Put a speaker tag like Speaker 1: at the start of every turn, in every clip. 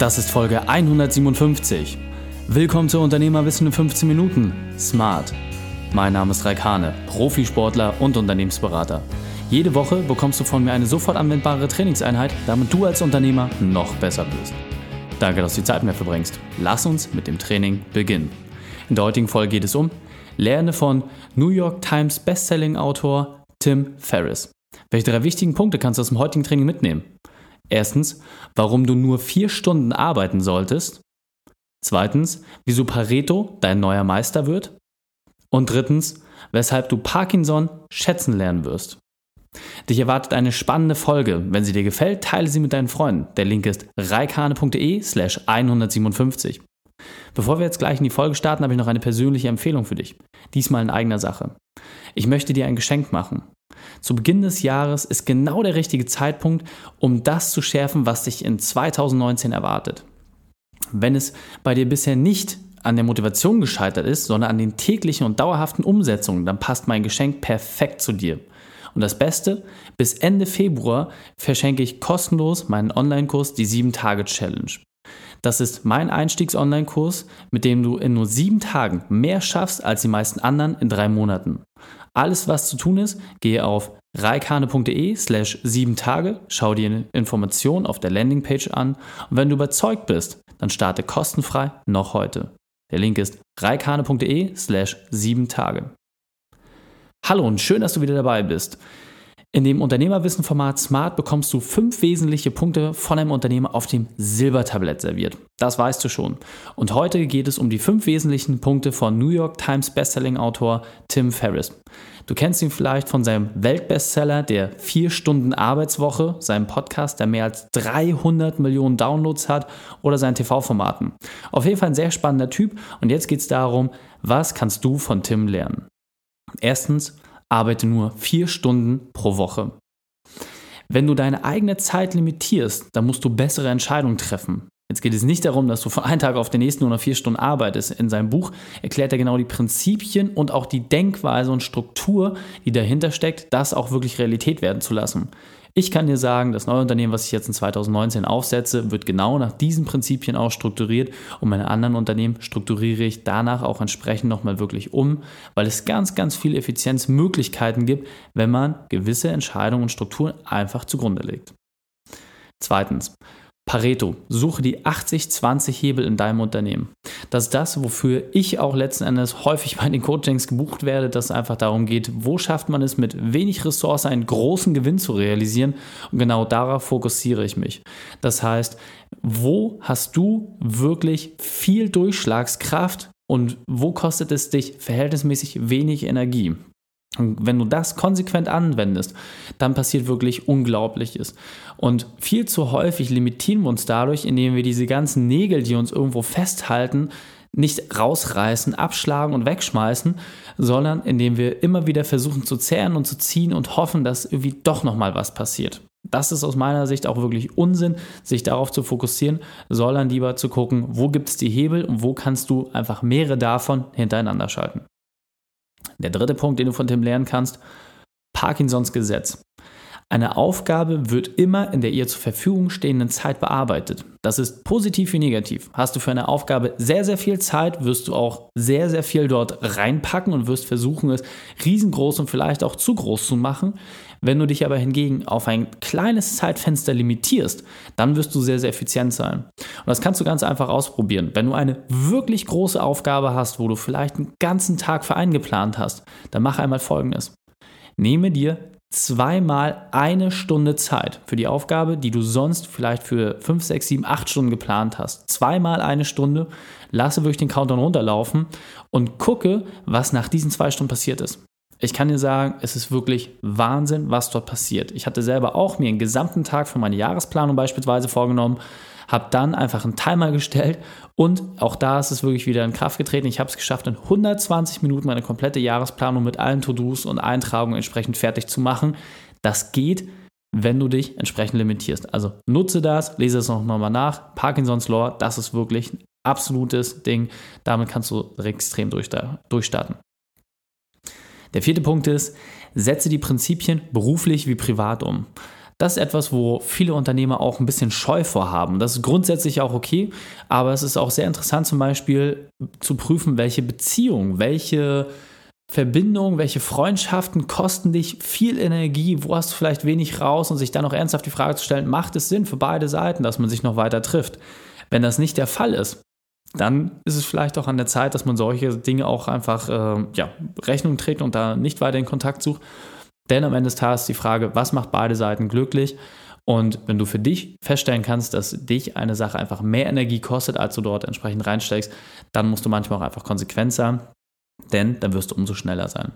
Speaker 1: Das ist Folge 157. Willkommen zu Unternehmerwissen in 15 Minuten. Smart. Mein Name ist Raikane, Profisportler und Unternehmensberater. Jede Woche bekommst du von mir eine sofort anwendbare Trainingseinheit, damit du als Unternehmer noch besser wirst. Danke, dass du die Zeit mehr verbringst. Lass uns mit dem Training beginnen. In der heutigen Folge geht es um Lerne von New York Times Bestselling-Autor Tim Ferriss. Welche drei wichtigen Punkte kannst du aus dem heutigen Training mitnehmen? Erstens, warum du nur vier Stunden arbeiten solltest. Zweitens, wieso Pareto dein neuer Meister wird. Und drittens, weshalb du Parkinson schätzen lernen wirst. Dich erwartet eine spannende Folge. Wenn sie dir gefällt, teile sie mit deinen Freunden. Der Link ist reikane.de slash 157. Bevor wir jetzt gleich in die Folge starten, habe ich noch eine persönliche Empfehlung für dich. Diesmal in eigener Sache. Ich möchte dir ein Geschenk machen. Zu Beginn des Jahres ist genau der richtige Zeitpunkt, um das zu schärfen, was dich in 2019 erwartet. Wenn es bei dir bisher nicht an der Motivation gescheitert ist, sondern an den täglichen und dauerhaften Umsetzungen, dann passt mein Geschenk perfekt zu dir. Und das Beste, bis Ende Februar verschenke ich kostenlos meinen Online-Kurs, die 7-Tage-Challenge. Das ist mein Einstiegs-Online-Kurs, mit dem du in nur sieben Tagen mehr schaffst als die meisten anderen in drei Monaten. Alles, was zu tun ist, gehe auf reikane.de slash sieben Tage, schau dir Informationen auf der Landingpage an und wenn du überzeugt bist, dann starte kostenfrei noch heute. Der Link ist reikane.de slash sieben Tage. Hallo und schön, dass du wieder dabei bist. In dem Unternehmerwissen-Format Smart bekommst du fünf wesentliche Punkte von einem Unternehmer auf dem Silbertablett serviert. Das weißt du schon. Und heute geht es um die fünf wesentlichen Punkte von New York Times Bestselling-Autor Tim Ferriss. Du kennst ihn vielleicht von seinem Weltbestseller der 4-Stunden-Arbeitswoche, seinem Podcast, der mehr als 300 Millionen Downloads hat, oder seinen TV-Formaten. Auf jeden Fall ein sehr spannender Typ. Und jetzt geht es darum, was kannst du von Tim lernen? Erstens, arbeite nur vier Stunden pro Woche. Wenn du deine eigene Zeit limitierst, dann musst du bessere Entscheidungen treffen. Jetzt geht es nicht darum, dass du von einem Tag auf den nächsten nur noch vier Stunden arbeitest. In seinem Buch erklärt er genau die Prinzipien und auch die Denkweise und Struktur, die dahinter steckt, das auch wirklich Realität werden zu lassen. Ich kann dir sagen, das neue Unternehmen, was ich jetzt in 2019 aufsetze, wird genau nach diesen Prinzipien auch strukturiert und meine anderen Unternehmen strukturiere ich danach auch entsprechend nochmal wirklich um, weil es ganz, ganz viele Effizienzmöglichkeiten gibt, wenn man gewisse Entscheidungen und Strukturen einfach zugrunde legt. Zweitens, Pareto, suche die 80-20-Hebel in deinem Unternehmen. Das ist das, wofür ich auch letzten Endes häufig bei den Coachings gebucht werde, dass es einfach darum geht, wo schafft man es mit wenig Ressource einen großen Gewinn zu realisieren. Und genau darauf fokussiere ich mich. Das heißt, wo hast du wirklich viel Durchschlagskraft und wo kostet es dich verhältnismäßig wenig Energie? Und wenn du das konsequent anwendest, dann passiert wirklich Unglaubliches. Und viel zu häufig limitieren wir uns dadurch, indem wir diese ganzen Nägel, die uns irgendwo festhalten, nicht rausreißen, abschlagen und wegschmeißen, sondern indem wir immer wieder versuchen zu zehren und zu ziehen und hoffen, dass irgendwie doch nochmal was passiert. Das ist aus meiner Sicht auch wirklich Unsinn, sich darauf zu fokussieren, sondern lieber zu gucken, wo gibt es die Hebel und wo kannst du einfach mehrere davon hintereinander schalten. Der dritte Punkt, den du von Tim lernen kannst, Parkinsons Gesetz. Eine Aufgabe wird immer in der ihr zur Verfügung stehenden Zeit bearbeitet. Das ist positiv wie negativ. Hast du für eine Aufgabe sehr, sehr viel Zeit, wirst du auch sehr, sehr viel dort reinpacken und wirst versuchen, es riesengroß und vielleicht auch zu groß zu machen. Wenn du dich aber hingegen auf ein kleines Zeitfenster limitierst, dann wirst du sehr, sehr effizient sein. Und das kannst du ganz einfach ausprobieren. Wenn du eine wirklich große Aufgabe hast, wo du vielleicht einen ganzen Tag für eingeplant hast, dann mach einmal Folgendes. Nehme dir zweimal eine Stunde Zeit für die Aufgabe, die du sonst vielleicht für 5, 6, 7, 8 Stunden geplant hast. Zweimal eine Stunde, lasse wirklich den Countdown runterlaufen und gucke, was nach diesen zwei Stunden passiert ist. Ich kann dir sagen, es ist wirklich Wahnsinn, was dort passiert. Ich hatte selber auch mir einen gesamten Tag für meine Jahresplanung beispielsweise vorgenommen, habe dann einfach einen Timer gestellt und auch da ist es wirklich wieder in Kraft getreten. Ich habe es geschafft, in 120 Minuten meine komplette Jahresplanung mit allen To-Dos und Eintragungen entsprechend fertig zu machen. Das geht, wenn du dich entsprechend limitierst. Also nutze das, lese es noch mal nach. Parkinsons Law, das ist wirklich ein absolutes Ding. Damit kannst du extrem durchstarten. Der vierte Punkt ist, setze die Prinzipien beruflich wie privat um. Das ist etwas, wo viele Unternehmer auch ein bisschen Scheu vorhaben. Das ist grundsätzlich auch okay, aber es ist auch sehr interessant zum Beispiel zu prüfen, welche Beziehungen, welche Verbindungen, welche Freundschaften kosten dich viel Energie, wo hast du vielleicht wenig raus und sich dann auch ernsthaft die Frage zu stellen, macht es Sinn für beide Seiten, dass man sich noch weiter trifft? Wenn das nicht der Fall ist, dann ist es vielleicht auch an der Zeit, dass man solche Dinge auch einfach äh, ja, Rechnung trägt und da nicht weiter in Kontakt sucht. Denn am Ende des Tages die Frage, was macht beide Seiten glücklich? Und wenn du für dich feststellen kannst, dass dich eine Sache einfach mehr Energie kostet, als du dort entsprechend reinsteckst, dann musst du manchmal auch einfach konsequent sein denn dann wirst du umso schneller sein.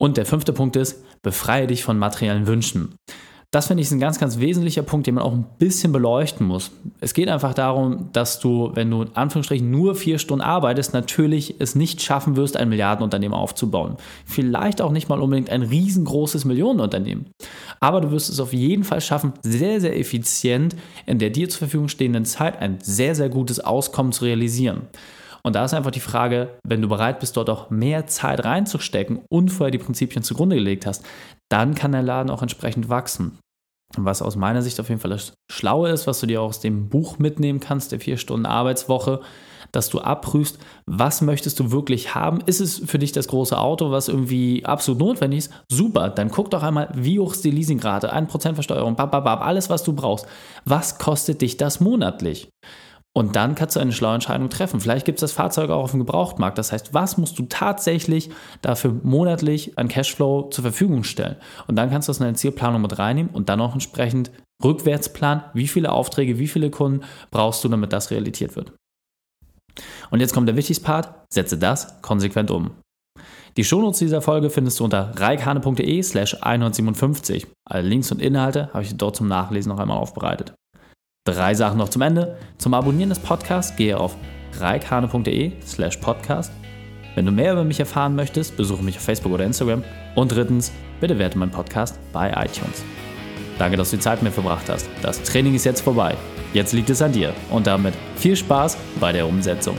Speaker 1: Und der fünfte Punkt ist, befreie dich von materiellen Wünschen. Das finde ich ein ganz, ganz wesentlicher Punkt, den man auch ein bisschen beleuchten muss. Es geht einfach darum, dass du, wenn du in Anführungsstrichen nur vier Stunden arbeitest, natürlich es nicht schaffen wirst, ein Milliardenunternehmen aufzubauen. Vielleicht auch nicht mal unbedingt ein riesengroßes Millionenunternehmen. Aber du wirst es auf jeden Fall schaffen, sehr, sehr effizient in der dir zur Verfügung stehenden Zeit ein sehr, sehr gutes Auskommen zu realisieren. Und da ist einfach die Frage, wenn du bereit bist, dort auch mehr Zeit reinzustecken und vorher die Prinzipien zugrunde gelegt hast, dann kann der Laden auch entsprechend wachsen. Was aus meiner Sicht auf jeden Fall das Schlaue ist, was du dir auch aus dem Buch mitnehmen kannst, der vier Stunden Arbeitswoche, dass du abprüfst, was möchtest du wirklich haben? Ist es für dich das große Auto, was irgendwie absolut notwendig ist? Super, dann guck doch einmal, wie hoch ist die Leasingrate, 1% Versteuerung, bababab, alles, was du brauchst. Was kostet dich das monatlich? Und dann kannst du eine schlaue Entscheidung treffen. Vielleicht gibt es das Fahrzeug auch auf dem Gebrauchtmarkt. Das heißt, was musst du tatsächlich dafür monatlich an Cashflow zur Verfügung stellen? Und dann kannst du das in deine Zielplanung mit reinnehmen und dann auch entsprechend rückwärts planen, wie viele Aufträge, wie viele Kunden brauchst du, damit das realisiert wird. Und jetzt kommt der wichtigste Part, setze das konsequent um. Die Shownotes dieser Folge findest du unter reikane.de slash 157. Alle Links und Inhalte habe ich dort zum Nachlesen noch einmal aufbereitet. Drei Sachen noch zum Ende. Zum Abonnieren des Podcasts gehe auf reikhane.de slash podcast. Wenn du mehr über mich erfahren möchtest, besuche mich auf Facebook oder Instagram. Und drittens, bitte werte meinen Podcast bei iTunes. Danke, dass du die Zeit mit mir verbracht hast. Das Training ist jetzt vorbei. Jetzt liegt es an dir. Und damit viel Spaß bei der Umsetzung.